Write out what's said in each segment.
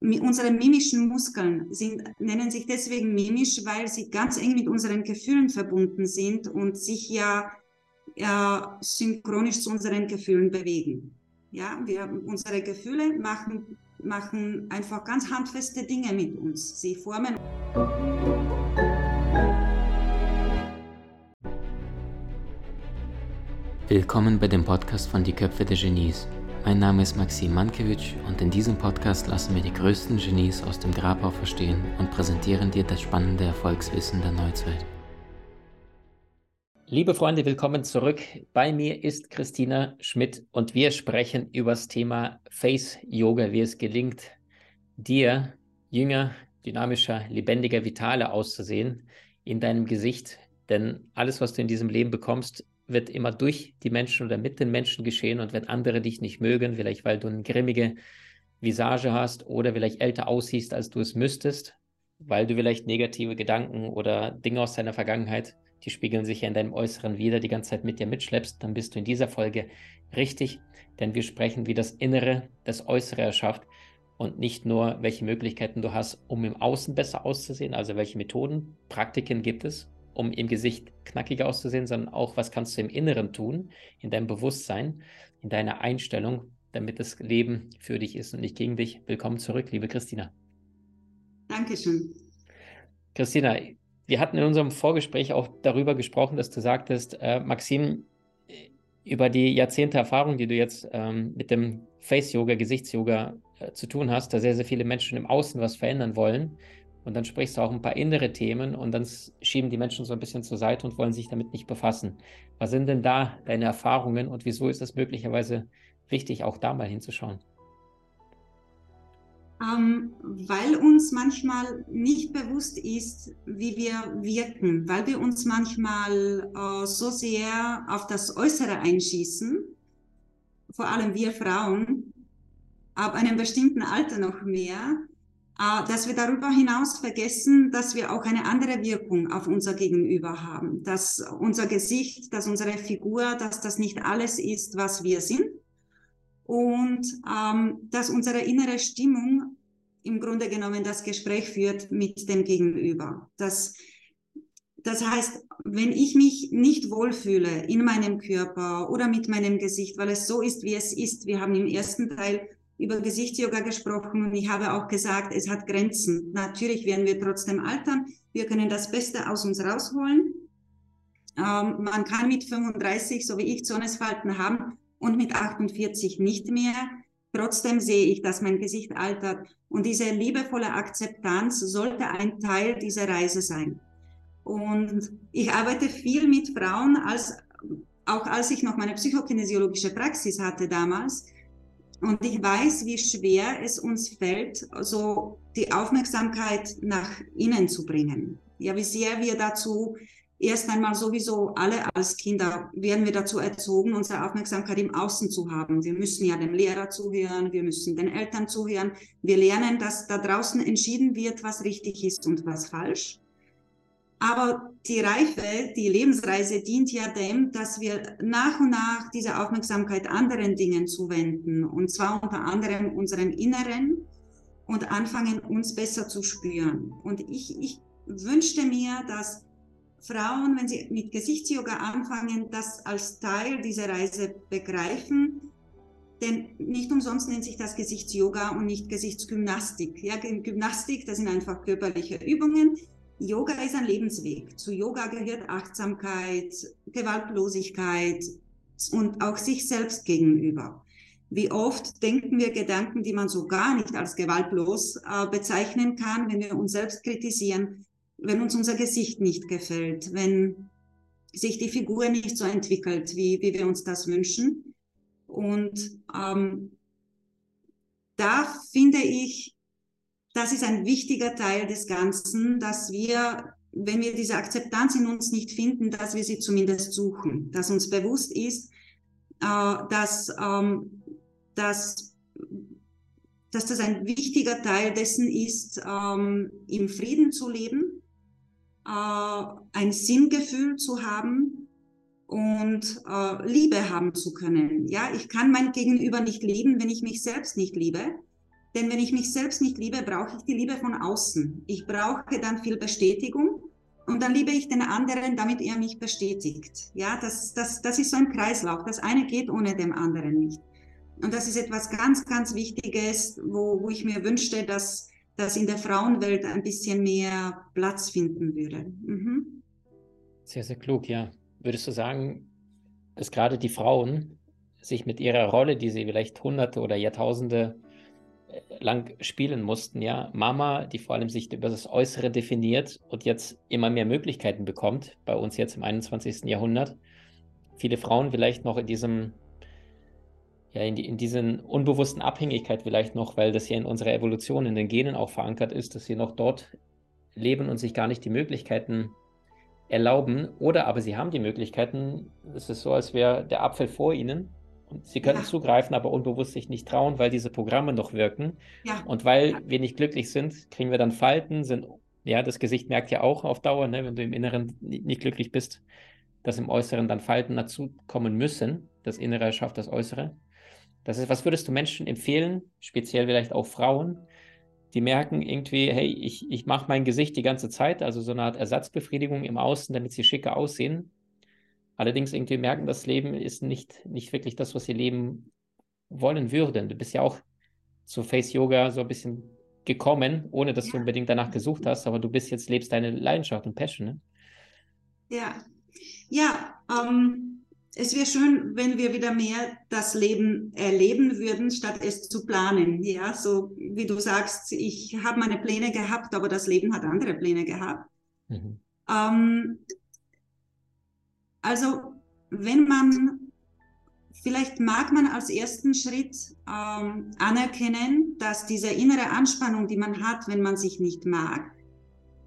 unsere mimischen Muskeln sind, nennen sich deswegen mimisch, weil sie ganz eng mit unseren Gefühlen verbunden sind und sich ja, ja synchronisch zu unseren Gefühlen bewegen. Ja, wir, unsere Gefühle machen, machen einfach ganz handfeste Dinge mit uns. Sie formen. Willkommen bei dem Podcast von Die Köpfe der Genies. Mein Name ist Maxim Mankewitsch und in diesem Podcast lassen wir die größten Genies aus dem Grabau verstehen und präsentieren dir das spannende Erfolgswissen der Neuzeit. Liebe Freunde, willkommen zurück. Bei mir ist Christina Schmidt und wir sprechen über das Thema Face Yoga, wie es gelingt, dir jünger, dynamischer, lebendiger, vitaler auszusehen in deinem Gesicht. Denn alles, was du in diesem Leben bekommst, wird immer durch die Menschen oder mit den Menschen geschehen und wenn andere dich nicht mögen, vielleicht weil du eine grimmige Visage hast oder vielleicht älter aussiehst, als du es müsstest, weil du vielleicht negative Gedanken oder Dinge aus deiner Vergangenheit, die spiegeln sich ja in deinem Äußeren wieder, die ganze Zeit mit dir mitschleppst, dann bist du in dieser Folge richtig, denn wir sprechen, wie das Innere das Äußere erschafft und nicht nur, welche Möglichkeiten du hast, um im Außen besser auszusehen, also welche Methoden, Praktiken gibt es, um im Gesicht knackiger auszusehen, sondern auch, was kannst du im Inneren tun, in deinem Bewusstsein, in deiner Einstellung, damit das Leben für dich ist und nicht gegen dich. Willkommen zurück, liebe Christina. Dankeschön. Christina, wir hatten in unserem Vorgespräch auch darüber gesprochen, dass du sagtest, äh, Maxim, über die Jahrzehnte Erfahrung, die du jetzt ähm, mit dem Face-Yoga, Gesichtsyoga äh, zu tun hast, da sehr, sehr viele Menschen im Außen was verändern wollen, und dann sprichst du auch ein paar innere Themen und dann schieben die Menschen so ein bisschen zur Seite und wollen sich damit nicht befassen. Was sind denn da deine Erfahrungen und wieso ist es möglicherweise wichtig, auch da mal hinzuschauen? Ähm, weil uns manchmal nicht bewusst ist, wie wir wirken, weil wir uns manchmal äh, so sehr auf das Äußere einschießen, vor allem wir Frauen, ab einem bestimmten Alter noch mehr, dass wir darüber hinaus vergessen, dass wir auch eine andere Wirkung auf unser Gegenüber haben, dass unser Gesicht, dass unsere Figur, dass das nicht alles ist, was wir sind und ähm, dass unsere innere Stimmung im Grunde genommen das Gespräch führt mit dem Gegenüber. Das, das heißt, wenn ich mich nicht wohlfühle in meinem Körper oder mit meinem Gesicht, weil es so ist, wie es ist, wir haben im ersten Teil über Gesichtsyoga gesprochen und ich habe auch gesagt, es hat Grenzen. Natürlich werden wir trotzdem altern. Wir können das Beste aus uns rausholen. Ähm, man kann mit 35, so wie ich, Zornesfalten haben und mit 48 nicht mehr. Trotzdem sehe ich, dass mein Gesicht altert. Und diese liebevolle Akzeptanz sollte ein Teil dieser Reise sein. Und ich arbeite viel mit Frauen, als, auch als ich noch meine psychokinesiologische Praxis hatte damals und ich weiß, wie schwer es uns fällt, so die Aufmerksamkeit nach innen zu bringen. Ja, wie sehr wir dazu erst einmal sowieso alle als Kinder werden wir dazu erzogen, unsere Aufmerksamkeit im Außen zu haben. Wir müssen ja dem Lehrer zuhören, wir müssen den Eltern zuhören. Wir lernen, dass da draußen entschieden wird, was richtig ist und was falsch. Aber die Reife, die Lebensreise dient ja dem, dass wir nach und nach diese Aufmerksamkeit anderen Dingen zuwenden. Und zwar unter anderem unseren Inneren und anfangen, uns besser zu spüren. Und ich, ich wünschte mir, dass Frauen, wenn sie mit Gesichtsyoga anfangen, das als Teil dieser Reise begreifen. Denn nicht umsonst nennt sich das Gesichtsyoga und nicht Gesichtsgymnastik. Ja, Gymnastik, das sind einfach körperliche Übungen. Yoga ist ein Lebensweg. Zu Yoga gehört Achtsamkeit, Gewaltlosigkeit und auch sich selbst gegenüber. Wie oft denken wir Gedanken, die man so gar nicht als gewaltlos äh, bezeichnen kann, wenn wir uns selbst kritisieren, wenn uns unser Gesicht nicht gefällt, wenn sich die Figur nicht so entwickelt, wie, wie wir uns das wünschen. Und ähm, da finde ich, das ist ein wichtiger Teil des Ganzen, dass wir, wenn wir diese Akzeptanz in uns nicht finden, dass wir sie zumindest suchen, dass uns bewusst ist, äh, dass, ähm, dass, dass das ein wichtiger Teil dessen ist, ähm, im Frieden zu leben, äh, ein Sinngefühl zu haben und äh, Liebe haben zu können. Ja, ich kann mein Gegenüber nicht lieben, wenn ich mich selbst nicht liebe. Denn wenn ich mich selbst nicht liebe, brauche ich die Liebe von außen. Ich brauche dann viel Bestätigung und dann liebe ich den anderen, damit er mich bestätigt. Ja, das, das, das ist so ein Kreislauf. Das eine geht ohne dem anderen nicht. Und das ist etwas ganz, ganz Wichtiges, wo, wo ich mir wünschte, dass das in der Frauenwelt ein bisschen mehr Platz finden würde. Mhm. Sehr, sehr klug, ja. Würdest du sagen, dass gerade die Frauen sich mit ihrer Rolle, die sie vielleicht Hunderte oder Jahrtausende lang spielen mussten, ja, Mama, die vor allem sich über das Äußere definiert und jetzt immer mehr Möglichkeiten bekommt, bei uns jetzt im 21. Jahrhundert, viele Frauen vielleicht noch in diesem ja, in, die, in diesen unbewussten Abhängigkeit vielleicht noch, weil das ja in unserer Evolution, in den Genen auch verankert ist, dass sie noch dort leben und sich gar nicht die Möglichkeiten erlauben. Oder aber sie haben die Möglichkeiten, es ist so, als wäre der Apfel vor ihnen und sie können ja. zugreifen, aber unbewusst sich nicht trauen, weil diese Programme noch wirken. Ja. Und weil ja. wir nicht glücklich sind, kriegen wir dann Falten, sind, ja, das Gesicht merkt ja auch auf Dauer, ne, wenn du im Inneren nicht glücklich bist, dass im Äußeren dann Falten dazukommen müssen. Das Innere schafft das Äußere. Das ist, was würdest du Menschen empfehlen, speziell vielleicht auch Frauen, die merken irgendwie, hey, ich, ich mache mein Gesicht die ganze Zeit, also so eine Art Ersatzbefriedigung im Außen, damit sie schicker aussehen. Allerdings irgendwie merken, das Leben ist nicht, nicht wirklich das, was sie leben wollen würden. Du bist ja auch zu Face Yoga so ein bisschen gekommen, ohne dass ja. du unbedingt danach gesucht hast, aber du bist jetzt, lebst deine Leidenschaft und Passion. Ne? Ja, ja, ähm, es wäre schön, wenn wir wieder mehr das Leben erleben würden, statt es zu planen. Ja, so wie du sagst, ich habe meine Pläne gehabt, aber das Leben hat andere Pläne gehabt. Mhm. Ähm, also, wenn man, vielleicht mag man als ersten Schritt ähm, anerkennen, dass diese innere Anspannung, die man hat, wenn man sich nicht mag,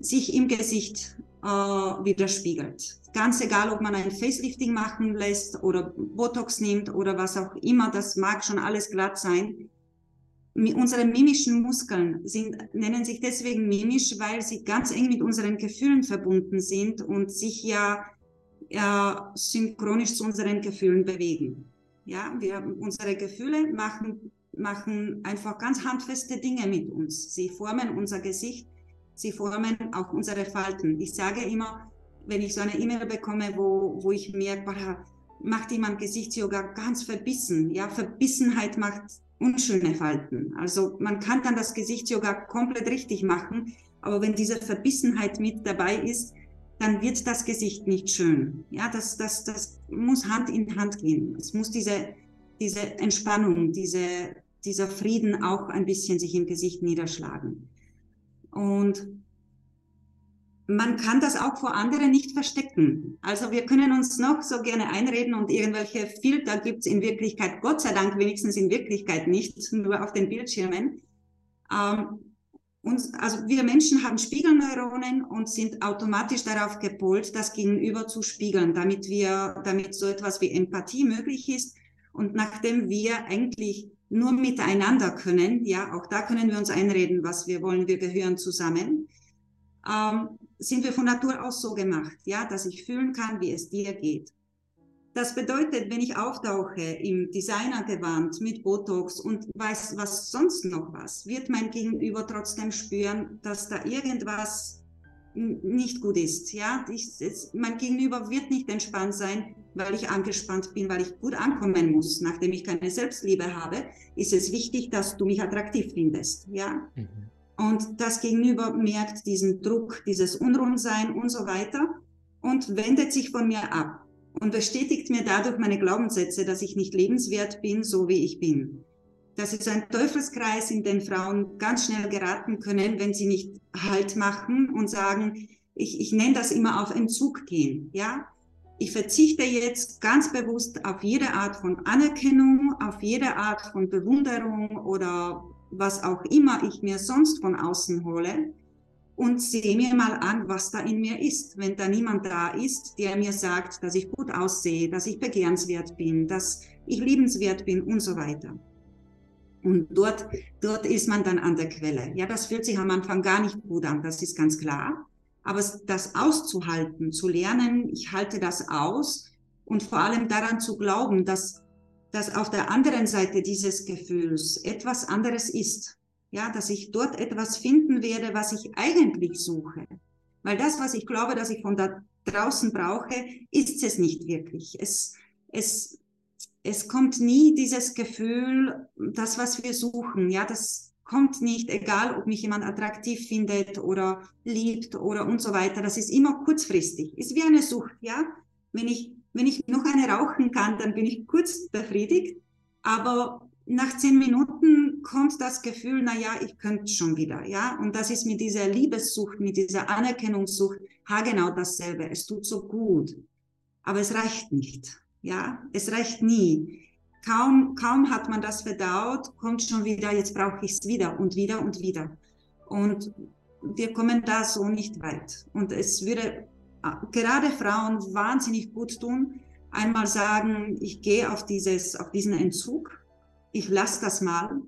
sich im Gesicht äh, widerspiegelt. Ganz egal, ob man ein Facelifting machen lässt oder Botox nimmt oder was auch immer, das mag schon alles glatt sein. Unsere mimischen Muskeln sind, nennen sich deswegen mimisch, weil sie ganz eng mit unseren Gefühlen verbunden sind und sich ja, ja synchronisch zu unseren Gefühlen bewegen. Ja, wir, unsere Gefühle machen, machen einfach ganz handfeste Dinge mit uns. Sie formen unser Gesicht sie formen auch unsere Falten. Ich sage immer, wenn ich so eine E-Mail bekomme, wo, wo ich merke, macht jemand Gesichtsyoga ganz verbissen. Ja, Verbissenheit macht unschöne Falten. Also man kann dann das Gesichtsyoga komplett richtig machen, aber wenn diese Verbissenheit mit dabei ist, dann wird das Gesicht nicht schön. Ja, das, das, das muss Hand in Hand gehen. Es muss diese, diese Entspannung, diese, dieser Frieden auch ein bisschen sich im Gesicht niederschlagen. Und man kann das auch vor anderen nicht verstecken. Also wir können uns noch so gerne einreden und irgendwelche Filter gibt es in Wirklichkeit, Gott sei Dank wenigstens in Wirklichkeit nicht, nur auf den Bildschirmen. Ähm, uns, also wir Menschen haben Spiegelneuronen und sind automatisch darauf gepolt, das Gegenüber zu spiegeln, damit wir, damit so etwas wie Empathie möglich ist. Und nachdem wir eigentlich nur miteinander können, ja, auch da können wir uns einreden, was wir wollen, wir gehören zusammen, ähm, sind wir von Natur aus so gemacht, ja, dass ich fühlen kann, wie es dir geht. Das bedeutet, wenn ich auftauche im Designergewand mit Botox und weiß was sonst noch was, wird mein Gegenüber trotzdem spüren, dass da irgendwas nicht gut ist. Ja, ich, es, mein Gegenüber wird nicht entspannt sein, weil ich angespannt bin, weil ich gut ankommen muss. Nachdem ich keine Selbstliebe habe, ist es wichtig, dass du mich attraktiv findest. Ja. Mhm. Und das Gegenüber merkt diesen Druck, dieses Unrundsein und so weiter und wendet sich von mir ab und bestätigt mir dadurch meine Glaubenssätze, dass ich nicht lebenswert bin, so wie ich bin. Das ist ein Teufelskreis, in den Frauen ganz schnell geraten können, wenn sie nicht Halt machen und sagen, ich, ich nenne das immer auf Entzug gehen. Ja, ich verzichte jetzt ganz bewusst auf jede Art von Anerkennung, auf jede Art von Bewunderung oder was auch immer ich mir sonst von außen hole und sehe mir mal an, was da in mir ist. Wenn da niemand da ist, der mir sagt, dass ich gut aussehe, dass ich begehrenswert bin, dass ich liebenswert bin und so weiter. Und dort, dort ist man dann an der Quelle. Ja, das fühlt sich am Anfang gar nicht gut an, das ist ganz klar. Aber das auszuhalten, zu lernen, ich halte das aus und vor allem daran zu glauben, dass, dass auf der anderen Seite dieses Gefühls etwas anderes ist. Ja, dass ich dort etwas finden werde, was ich eigentlich suche. Weil das, was ich glaube, dass ich von da draußen brauche, ist es nicht wirklich. Es, es, es kommt nie dieses Gefühl, das, was wir suchen. Ja, das kommt nicht, egal ob mich jemand attraktiv findet oder liebt oder und so weiter. Das ist immer kurzfristig. Ist wie eine Sucht. Ja, wenn ich, wenn ich noch eine rauchen kann, dann bin ich kurz befriedigt. Aber nach zehn Minuten kommt das Gefühl, na ja, ich könnte schon wieder, ja. Und das ist mit dieser Liebessucht, mit dieser Anerkennungssucht, ha genau dasselbe. Es tut so gut, aber es reicht nicht, ja. Es reicht nie. Kaum, kaum hat man das verdaut, kommt schon wieder, jetzt brauche ich es wieder und wieder und wieder. Und wir kommen da so nicht weit. Und es würde äh, gerade Frauen wahnsinnig gut tun, einmal sagen, ich gehe auf dieses, auf diesen Entzug ich lasse das mal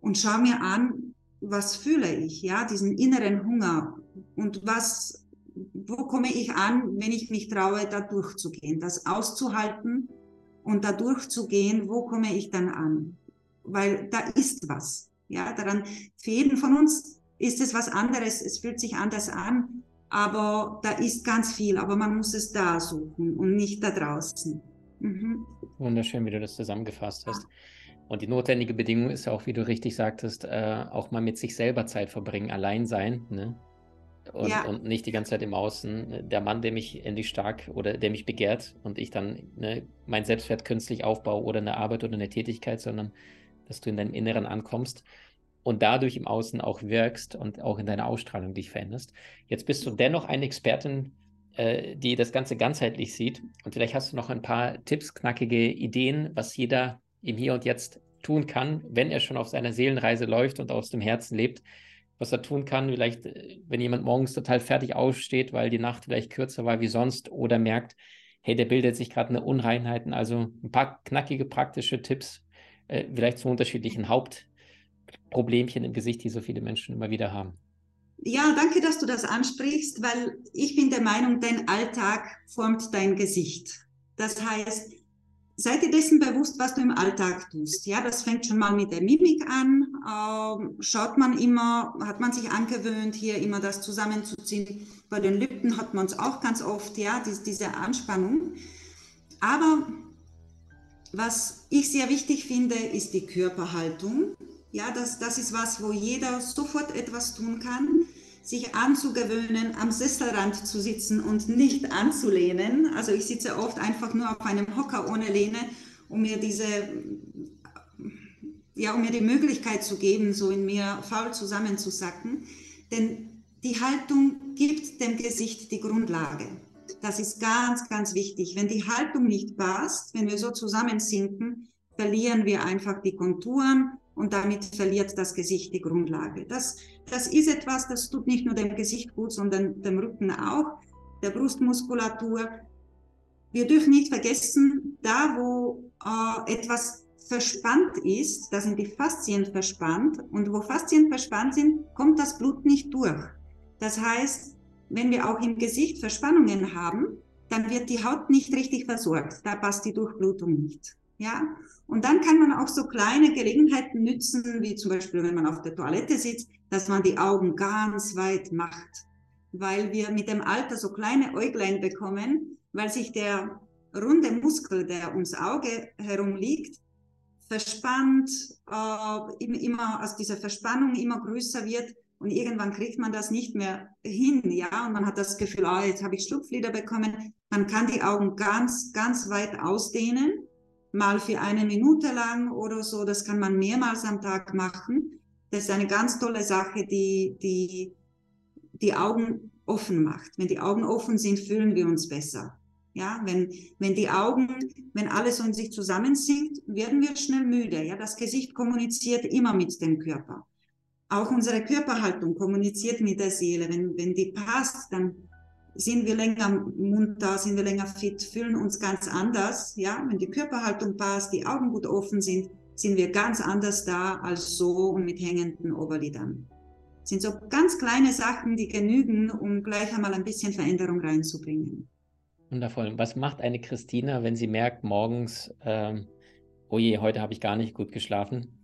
und schaue mir an, was fühle ich, ja, diesen inneren Hunger und was, wo komme ich an, wenn ich mich traue, da durchzugehen, das auszuhalten und da durchzugehen, wo komme ich dann an? Weil da ist was, ja, daran, für jeden von uns ist es was anderes, es fühlt sich anders an, aber da ist ganz viel, aber man muss es da suchen und nicht da draußen. Mhm. Wunderschön, wie du das zusammengefasst hast. Ja. Und die notwendige Bedingung ist ja auch, wie du richtig sagtest, äh, auch mal mit sich selber Zeit verbringen, allein sein. Ne? Und, ja. und, nicht die ganze Zeit im Außen. Der Mann, der mich endlich stark oder der mich begehrt und ich dann ne, mein Selbstwert künstlich aufbaue oder eine Arbeit oder eine Tätigkeit, sondern dass du in deinem Inneren ankommst und dadurch im Außen auch wirkst und auch in deiner Ausstrahlung dich veränderst. Jetzt bist du dennoch eine Expertin, äh, die das Ganze ganzheitlich sieht. Und vielleicht hast du noch ein paar Tipps, knackige Ideen, was jeder im Hier und Jetzt tun kann, wenn er schon auf seiner Seelenreise läuft und aus dem Herzen lebt, was er tun kann, vielleicht, äh, wenn jemand morgens total fertig aufsteht, weil die Nacht vielleicht kürzer war wie sonst oder merkt, hey, der bildet sich gerade eine Unreinheiten. Also ein paar knackige praktische Tipps, äh, vielleicht zu unterschiedlichen Hauptproblemchen im Gesicht, die so viele Menschen immer wieder haben. Ja, danke, dass du das ansprichst, weil ich bin der Meinung, dein Alltag formt dein Gesicht. Das heißt, Sei dir dessen bewusst, was du im Alltag tust. Ja, das fängt schon mal mit der Mimik an. Ähm, schaut man immer, hat man sich angewöhnt, hier immer das zusammenzuziehen. Bei den Lippen hat man es auch ganz oft, ja, diese, diese Anspannung. Aber was ich sehr wichtig finde, ist die Körperhaltung. Ja, das, das ist was, wo jeder sofort etwas tun kann sich anzugewöhnen, am Sesselrand zu sitzen und nicht anzulehnen. Also ich sitze oft einfach nur auf einem Hocker ohne Lehne, um mir diese, ja, um mir die Möglichkeit zu geben, so in mir faul zusammenzusacken. Denn die Haltung gibt dem Gesicht die Grundlage. Das ist ganz, ganz wichtig. Wenn die Haltung nicht passt, wenn wir so zusammensinken, verlieren wir einfach die Konturen und damit verliert das Gesicht die Grundlage. Das das ist etwas, das tut nicht nur dem Gesicht gut, sondern dem Rücken auch, der Brustmuskulatur. Wir dürfen nicht vergessen, da wo äh, etwas verspannt ist, da sind die Faszien verspannt und wo Faszien verspannt sind, kommt das Blut nicht durch. Das heißt, wenn wir auch im Gesicht Verspannungen haben, dann wird die Haut nicht richtig versorgt. Da passt die Durchblutung nicht. Ja, und dann kann man auch so kleine Gelegenheiten nützen, wie zum Beispiel, wenn man auf der Toilette sitzt, dass man die Augen ganz weit macht, weil wir mit dem Alter so kleine Äuglein bekommen, weil sich der runde Muskel, der ums Auge herum liegt, verspannt, äh, immer, also diese Verspannung immer größer wird und irgendwann kriegt man das nicht mehr hin, ja, und man hat das Gefühl, ah, jetzt habe ich Schlupflider bekommen. Man kann die Augen ganz, ganz weit ausdehnen mal für eine Minute lang oder so. Das kann man mehrmals am Tag machen. Das ist eine ganz tolle Sache, die die, die Augen offen macht. Wenn die Augen offen sind, fühlen wir uns besser. Ja, wenn, wenn die Augen, wenn alles in sich zusammensinkt, werden wir schnell müde. Ja, das Gesicht kommuniziert immer mit dem Körper. Auch unsere Körperhaltung kommuniziert mit der Seele. Wenn, wenn die passt, dann sind wir länger munter, sind wir länger fit, fühlen uns ganz anders. Ja, wenn die Körperhaltung passt, die Augen gut offen sind, sind wir ganz anders da als so und mit hängenden Oberlidern. Das sind so ganz kleine Sachen, die genügen, um gleich einmal ein bisschen Veränderung reinzubringen. Wundervoll. Was macht eine Christina, wenn sie merkt morgens, ähm, oh je, heute habe ich gar nicht gut geschlafen?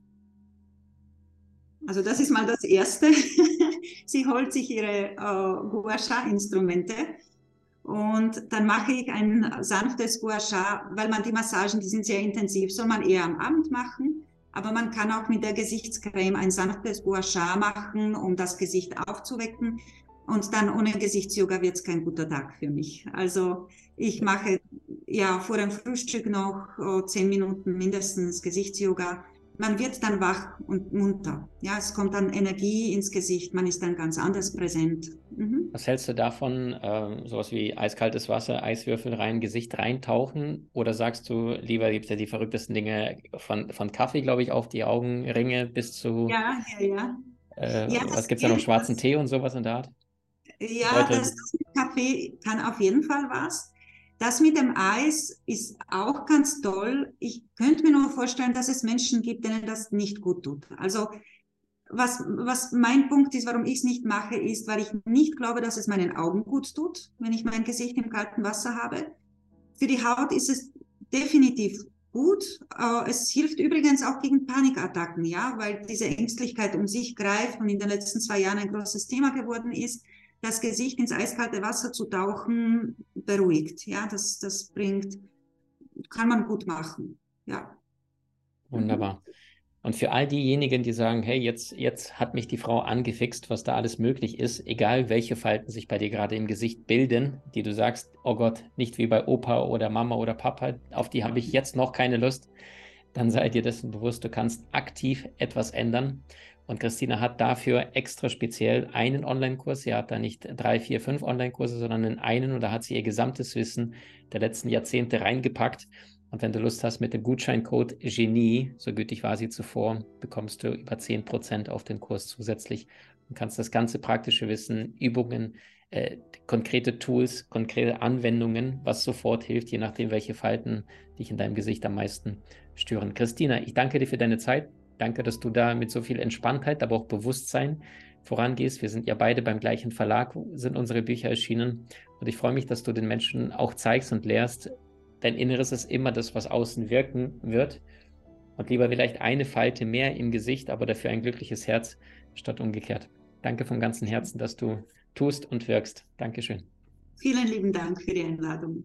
Also das ist mal das Erste. sie holt sich ihre äh, Gua Sha-Instrumente und dann mache ich ein sanftes Gua Sha, weil man die Massagen, die sind sehr intensiv, soll man eher am Abend machen. Aber man kann auch mit der Gesichtscreme ein sanftes Gua Sha machen, um das Gesicht aufzuwecken. Und dann ohne Gesichtsyoga wird es kein guter Tag für mich. Also ich mache ja vor dem Frühstück noch oh, zehn Minuten mindestens Gesichtsyoga man wird dann wach und munter. Ja, es kommt dann Energie ins Gesicht, man ist dann ganz anders präsent. Mhm. Was hältst du davon, äh, sowas wie eiskaltes Wasser, Eiswürfel rein, Gesicht reintauchen? Oder sagst du, lieber gibt es ja die verrücktesten Dinge von, von Kaffee, glaube ich, auf die Augenringe bis zu. Ja, ja, ja. Äh, ja was gibt es da noch? Schwarzen Tee und sowas in der Art? Ja, Leute... das Kaffee kann auf jeden Fall was. Das mit dem Eis ist auch ganz toll. Ich könnte mir nur vorstellen, dass es Menschen gibt, denen das nicht gut tut. Also was, was mein Punkt ist, warum ich es nicht mache, ist, weil ich nicht glaube, dass es meinen Augen gut tut, wenn ich mein Gesicht im kalten Wasser habe. Für die Haut ist es definitiv gut. Äh, es hilft übrigens auch gegen Panikattacken, ja, weil diese Ängstlichkeit um sich greift und in den letzten zwei Jahren ein großes Thema geworden ist das Gesicht ins eiskalte Wasser zu tauchen, beruhigt. Ja, das, das bringt, kann man gut machen. Ja. Wunderbar. Und für all diejenigen, die sagen, hey, jetzt, jetzt hat mich die Frau angefixt, was da alles möglich ist, egal welche Falten sich bei dir gerade im Gesicht bilden, die du sagst, oh Gott, nicht wie bei Opa oder Mama oder Papa, auf die habe ich jetzt noch keine Lust, dann sei dir dessen bewusst, du kannst aktiv etwas ändern. Und Christina hat dafür extra speziell einen Online-Kurs. Sie hat da nicht drei, vier, fünf Online-Kurse, sondern in einen und da hat sie ihr gesamtes Wissen der letzten Jahrzehnte reingepackt. Und wenn du Lust hast, mit dem Gutscheincode Genie, so gütig war sie zuvor, bekommst du über 10% auf den Kurs zusätzlich und kannst das ganze praktische Wissen, Übungen, äh, konkrete Tools, konkrete Anwendungen, was sofort hilft, je nachdem, welche Falten dich in deinem Gesicht am meisten stören. Christina, ich danke dir für deine Zeit. Danke, dass du da mit so viel Entspanntheit, aber auch Bewusstsein vorangehst. Wir sind ja beide beim gleichen Verlag, sind unsere Bücher erschienen. Und ich freue mich, dass du den Menschen auch zeigst und lehrst, dein Inneres ist immer das, was außen wirken wird. Und lieber vielleicht eine Falte mehr im Gesicht, aber dafür ein glückliches Herz statt umgekehrt. Danke von ganzem Herzen, dass du tust und wirkst. Dankeschön. Vielen lieben Dank für die Einladung.